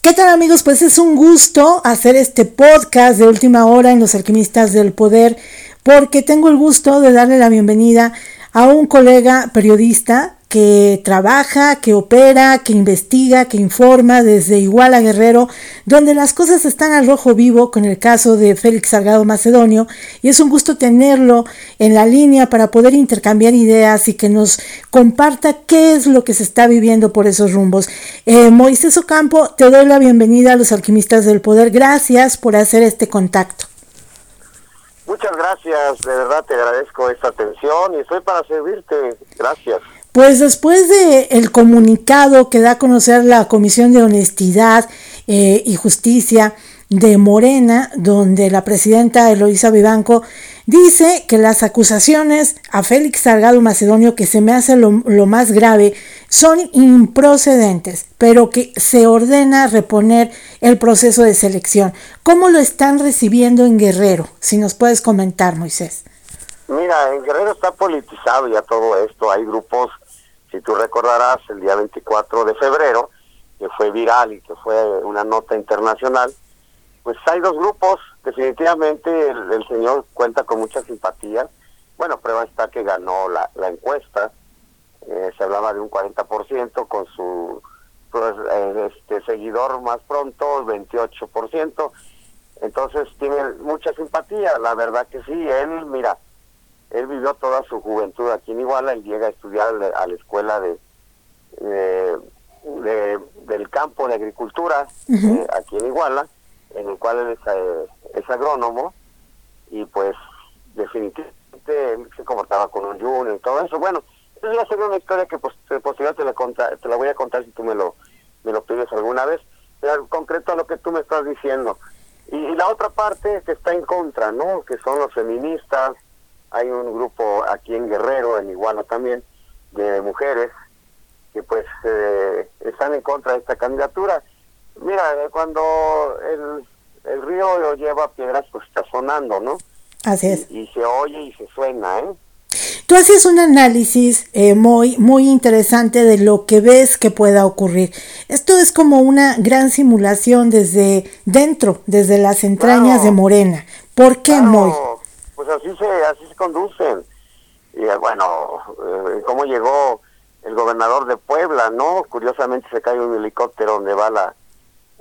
¿Qué tal amigos? Pues es un gusto hacer este podcast de última hora en los alquimistas del poder porque tengo el gusto de darle la bienvenida a un colega periodista que trabaja, que opera, que investiga, que informa desde Iguala Guerrero, donde las cosas están al rojo vivo con el caso de Félix Salgado Macedonio, y es un gusto tenerlo en la línea para poder intercambiar ideas y que nos comparta qué es lo que se está viviendo por esos rumbos. Eh, Moisés Ocampo, te doy la bienvenida a los alquimistas del poder. Gracias por hacer este contacto. Muchas gracias, de verdad te agradezco esta atención y estoy para servirte. Gracias. Pues después de el comunicado que da a conocer la Comisión de Honestidad eh, y Justicia de Morena, donde la presidenta Eloisa Vivanco dice que las acusaciones a Félix Salgado Macedonio, que se me hace lo, lo, más grave, son improcedentes, pero que se ordena reponer el proceso de selección. ¿Cómo lo están recibiendo en Guerrero? Si nos puedes comentar, Moisés. Mira, en Guerrero está politizado ya todo esto. Hay grupos, si tú recordarás, el día 24 de febrero, que fue viral y que fue una nota internacional, pues hay dos grupos. Definitivamente el, señor cuenta con mucha simpatía. Bueno, prueba está que ganó la, encuesta. Eh, se hablaba de un 40% con su pues, eh, este seguidor más pronto, 28%. Entonces tiene mucha simpatía, la verdad que sí. Él, mira, él vivió toda su juventud aquí en Iguala, él llega a estudiar a la escuela de, de, del campo de agricultura eh, aquí en Iguala, en el cual él es, eh, es, agrónomo y pues definitivamente él se comportaba con un junior y todo eso. Bueno, es ya sería una historia que pues, posiblemente te la, te la voy a contar si tú me lo, me lo pides alguna vez, pero en concreto a lo que tú me estás diciendo. Y, y la otra parte que está en contra, ¿no? Que son los feministas, hay un grupo aquí en Guerrero, en Iguala también, de mujeres que pues eh, están en contra de esta candidatura. Mira, cuando el, el río lo lleva piedras, pues está sonando, ¿no? Así es. Y, se oye y se suena, ¿eh? Tú haces un análisis eh, muy, muy interesante de lo que ves que pueda ocurrir. Esto es como una gran simulación desde dentro, desde las entrañas de Morena. ¿Por qué, Moy? Pues así se así se conducen y eh, bueno eh, cómo llegó el gobernador de Puebla no curiosamente se cae un helicóptero donde va la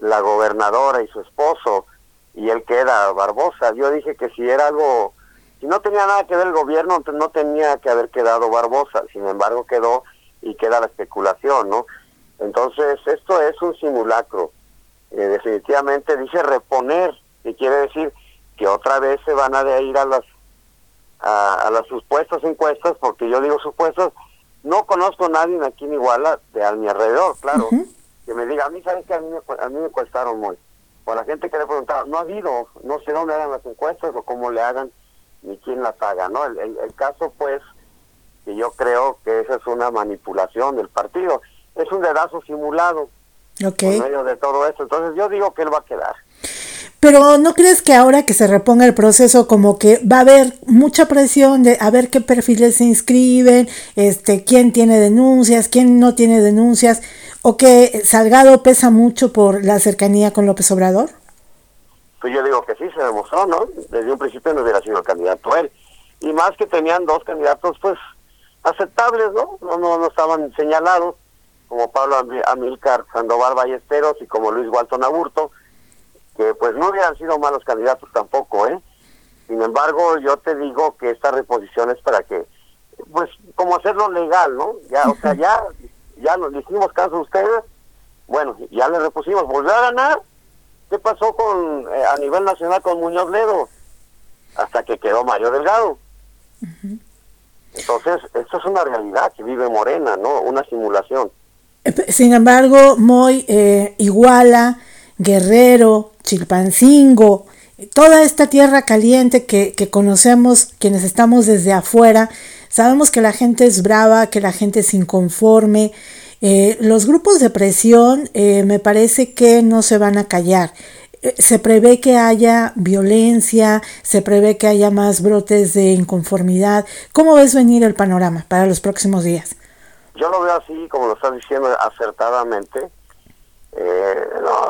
la gobernadora y su esposo y él queda Barbosa. Yo dije que si era algo si no tenía nada que ver el gobierno no tenía que haber quedado Barbosa. Sin embargo quedó y queda la especulación no entonces esto es un simulacro. Eh, definitivamente dice reponer que quiere decir que otra vez se van a ir a las a, las supuestas encuestas, porque yo digo supuestas, no conozco a nadie aquí en Iguala de a mi alrededor, claro, que me diga, a mí sabes que a mí, a mí me cuestaron muy. O la gente que le preguntaba, no ha habido, no sé dónde hagan las encuestas o cómo le hagan, ni quién las haga, ¿no? El, el, caso, pues, que yo creo que esa es una manipulación del partido, es un dedazo simulado. Okay. En medio de todo eso. Entonces yo digo que él va a quedar. Pero ¿no crees que ahora que se reponga el proceso como que va a haber mucha presión de a ver qué perfiles se inscriben, este, quién tiene denuncias, quién no tiene denuncias, o que Salgado pesa mucho por la cercanía con López Obrador? Pues yo digo que sí, se demostró, ¿no? Desde un principio no hubiera sido el candidato él. Y más que tenían dos candidatos, pues, aceptables, ¿no? No, no, no estaban señalados, como Pablo Amilcar Sandoval Ballesteros y como Luis Walton Aburto, que pues no hubieran sido malos candidatos tampoco, ¿eh? Sin embargo, yo te digo que esta reposición es para que, pues, como hacerlo legal, ¿no? Ya, o sea, ya, ya nos hicimos caso a ustedes, bueno, ya le repusimos, volvió a ganar. ¿Qué pasó con eh, a nivel nacional con Muñoz Ledo? Hasta que quedó Mario Delgado. Entonces, esto es una realidad que vive Morena, ¿no? Una simulación. Eh, sin embargo, muy eh, Iguala, Guerrero, Chilpancingo, toda esta tierra caliente que, que, conocemos quienes estamos desde afuera, sabemos que la gente es brava, que la gente es inconforme. Eh, los grupos de presión eh, me parece que no se van a callar. Eh, se prevé que haya violencia, se prevé que haya más brotes de inconformidad. ¿Cómo ves venir el panorama para los próximos días? Yo lo veo así, como lo estás diciendo acertadamente.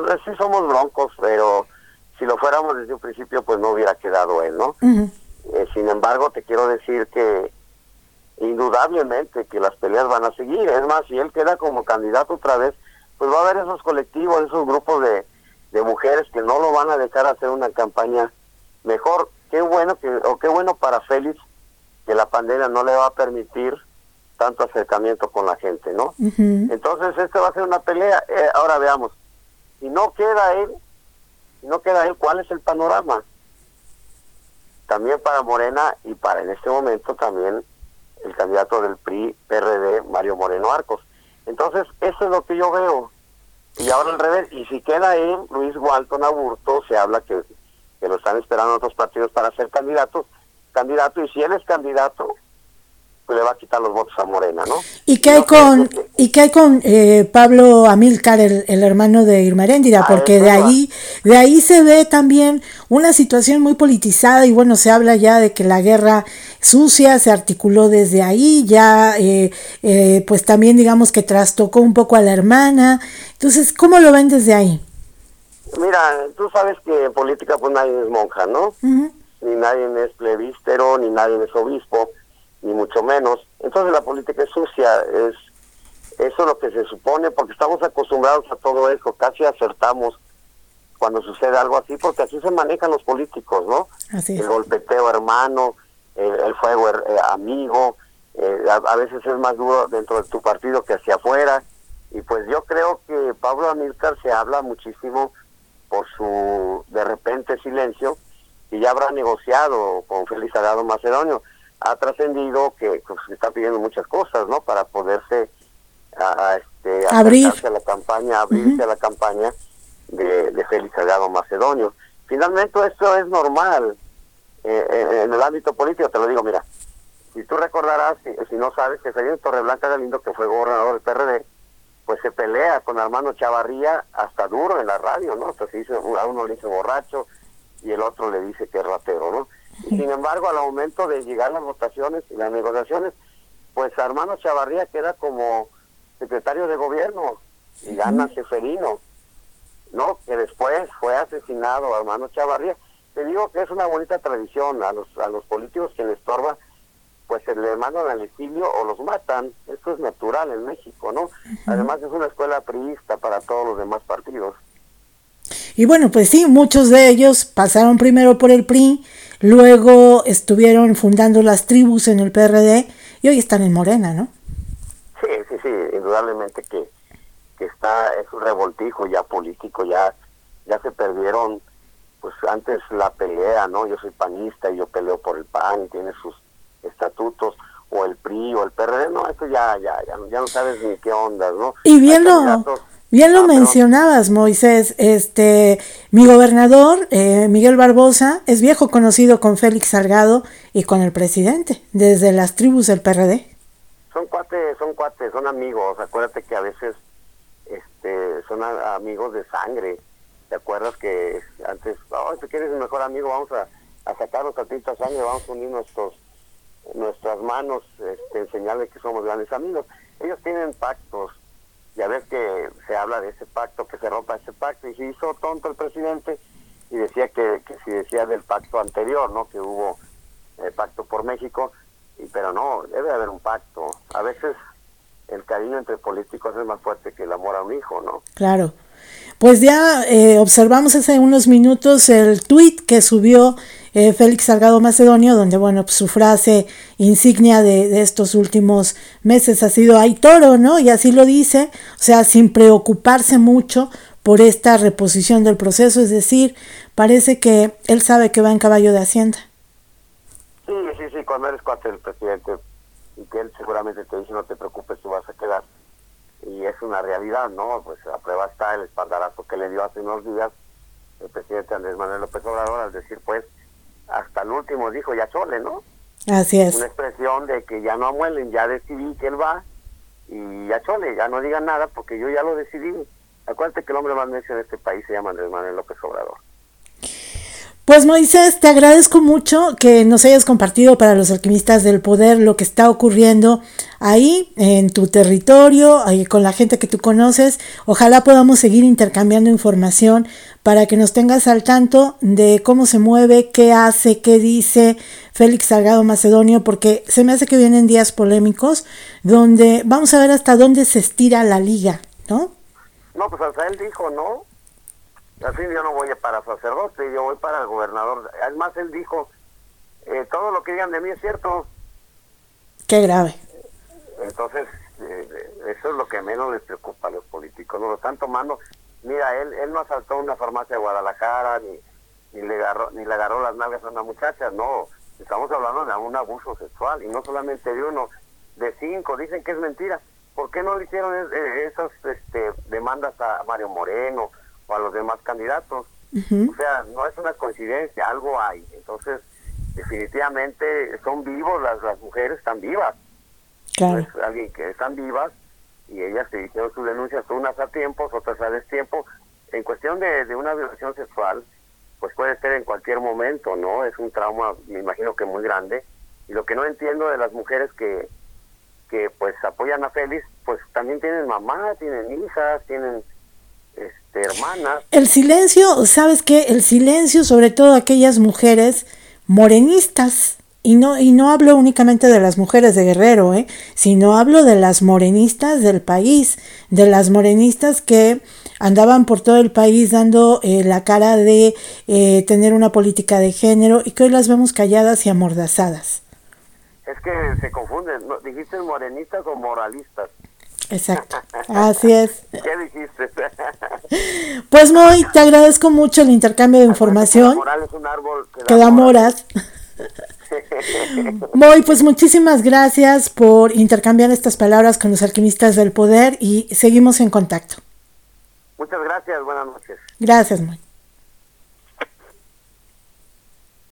No, sí somos broncos, pero si lo fuéramos desde un principio, pues no hubiera quedado él, ¿no? Eh, sin embargo, te quiero decir que indudablemente que las peleas van a seguir. Es más, si él queda como candidato otra vez, pues va a haber esos colectivos, esos grupos de, de mujeres que no lo van a dejar hacer una campaña mejor. Qué bueno que, o qué bueno para Félix que la pandemia no le va a permitir tanto acercamiento con la gente, ¿no? Entonces, este va a ser una pelea. Eh, ahora veamos, si no queda él, si no queda él, ¿cuál es el panorama? También para Morena y para en este momento también el candidato del PRI, PRD, Mario Moreno Arcos. Entonces, eso es lo que yo veo. Y ahora al revés, y si queda él, Luis Walton Aburto, se habla que, que lo están esperando otros partidos para ser candidatos, candidato, y si él es candidato, le va a quitar los votos a Morena, ¿no? ¿Y qué hay con, ¿y qué hay con eh, Pablo Amílcar, el, hermano de Irma Heréndira? Ah, Porque de ahí, de ahí se ve también una situación muy politizada y bueno, se habla ya de que la guerra sucia se articuló desde ahí, ya eh, eh, pues también digamos que trastocó un poco a la hermana. Entonces, ¿cómo lo ven desde ahí? Mira, tú sabes que en política pues nadie es monja, ¿no? Ni nadie es plebístero, ni nadie es obispo ni mucho menos. Entonces la política es sucia, es eso es lo que se supone, porque estamos acostumbrados a todo eso, casi acertamos cuando sucede algo así, porque así se manejan los políticos, ¿no? el golpeteo hermano, el, fuego eh, amigo, eh, a, veces es más duro dentro de tu partido que hacia afuera, y pues yo creo que Pablo Amílcar se habla muchísimo por su de repente silencio, y ya habrá negociado con Félix Salgado Macedonio ha trascendido que pues, está pidiendo muchas cosas, ¿no? Para poderse a, este, abrir a la campaña, abrirse a la campaña de, de Félix Salgado Macedonio. Finalmente esto es normal eh, en el ámbito político, te lo digo, mira, si tú recordarás, si, no sabes, que Felipe Torreblanca Galindo, que fue gobernador del PRD, pues se pelea con hermano Chavarría hasta duro en la radio, ¿no? Entonces dice, a uno le dice borracho y el otro le dice que es ratero, ¿no? Sin embargo, al momento de llegar las votaciones y las negociaciones, pues Armando Chavarría queda como secretario de gobierno y gana Seferino, ¿no? Que después fue asesinado Armando Chavarría. Te digo que es una bonita tradición a los, a los políticos que les estorba, pues se le mandan al exilio o los matan. Esto es natural en México, ¿no? Además es una escuela priista para todos los demás partidos. Y bueno, pues sí, muchos de ellos pasaron primero por el PRI, luego estuvieron fundando las tribus en el PRD y hoy están en Morena, ¿no? Sí, sí, sí, indudablemente que, que está, es un revoltijo ya político, ya, ya se perdieron, pues antes la pelea, ¿no? Yo soy panista y yo peleo por el PAN y tiene sus estatutos, o el PRI o el PRD, no, esto ya, ya, ya, ya no sabes ni qué onda, ¿no? Y viendo... Bien lo ah, mencionabas, Moisés. Este, mi gobernador, eh, Miguel Barbosa, es viejo conocido con Félix Salgado y con el presidente, desde las tribus del PRD. Son cuates, son cuates, son amigos. Acuérdate que a veces este, son amigos de sangre. ¿Te acuerdas que antes, oh, si quieres el mejor amigo, vamos a, a sacarnos a tinta sangre, vamos a unir nuestros, nuestras manos, este, enseñarle que somos grandes amigos? Ellos tienen pactos ya ves que se habla de ese pacto, que se rompa ese pacto, y se hizo tonto el presidente y decía que, que si decía del pacto anterior, ¿no? Que hubo el pacto por México, y, pero no, debe haber un pacto. A veces el cariño entre políticos es más fuerte que el amor a un hijo, ¿no? Claro. Pues ya eh, observamos hace unos minutos el tuit que subió eh, Félix Salgado Macedonio, donde, bueno, pues, su frase insignia de, estos últimos meses ha sido hay toro, ¿no? Y así lo dice, o sea, sin preocuparse mucho por esta reposición del proceso, es decir, parece que él sabe que va en caballo de Hacienda. Sí, sí, sí, cuando eres cuate del presidente y que él seguramente te dice no te preocupes, tú vas a quedar. Y es una realidad, ¿no? Pues a prueba está el espaldarazo que le dio hace unos días el presidente Andrés Manuel López Obrador al decir, pues, el último dijo ya chole, ¿no? Así es. Una expresión de que ya no amuelen, ya decidí que él va y ya chole, ya no digan nada porque yo ya lo decidí. Acuérdate que el hombre más necio en este país se llama Andrés Manuel López Obrador. Pues Moisés, te agradezco mucho que nos hayas compartido para los alquimistas del poder lo que está ocurriendo ahí en tu territorio, con la gente que tú conoces. Ojalá podamos seguir intercambiando información para que nos tengas al tanto de cómo se mueve, qué hace, qué dice Félix Salgado Macedonio, porque se me hace que vienen días polémicos donde vamos a ver hasta dónde se estira la liga, ¿no? No, pues hasta él dijo, ¿no? Al fin yo no voy para sacerdote, yo voy para el gobernador. Además, él dijo, eh, todo lo que digan de mí es cierto. Qué grave. Entonces, eh, eso es lo que menos les preocupa a los políticos. No lo están tomando. Mira, él, él no asaltó una farmacia de Guadalajara, ni, ni, le agarró, ni le agarró las nalgas a una muchacha, no. Estamos hablando de un abuso sexual, y no solamente de uno, de cinco. Dicen que es mentira. ¿Por qué no le hicieron esas este, demandas a Mario Moreno? O a los demás candidatos. O sea, no es una coincidencia, algo hay. Entonces, definitivamente son vivos, las, las mujeres están vivas. Claro. alguien que están vivas y ellas se hicieron sus denuncias, unas a tiempo, otras a destiempo. En cuestión de, de una violación sexual, pues puede ser en cualquier momento, ¿no? Es un trauma, me imagino que muy grande. Y lo que no entiendo de las mujeres que, que pues apoyan a Félix, pues también tienen mamá, tienen hijas, tienen este, hermanas. El silencio, ¿sabes qué? El silencio, sobre todo aquellas mujeres morenistas. Y no, y no hablo únicamente de las mujeres de Guerrero, ¿eh? sino hablo de las morenistas del país, de las morenistas que andaban por todo el país dando eh, la cara de eh, tener una política de género y que hoy las vemos calladas y amordazadas. Es que se confunden, dijiste morenistas o moralistas. Exacto, así es. ¿Qué dijiste? Pues Moy, te agradezco mucho el intercambio de información. es un árbol que da, moras. Moy, pues muchísimas gracias por intercambiar estas palabras con los alquimistas del poder y seguimos en contacto. Muchas gracias, buenas noches. Gracias, Moy.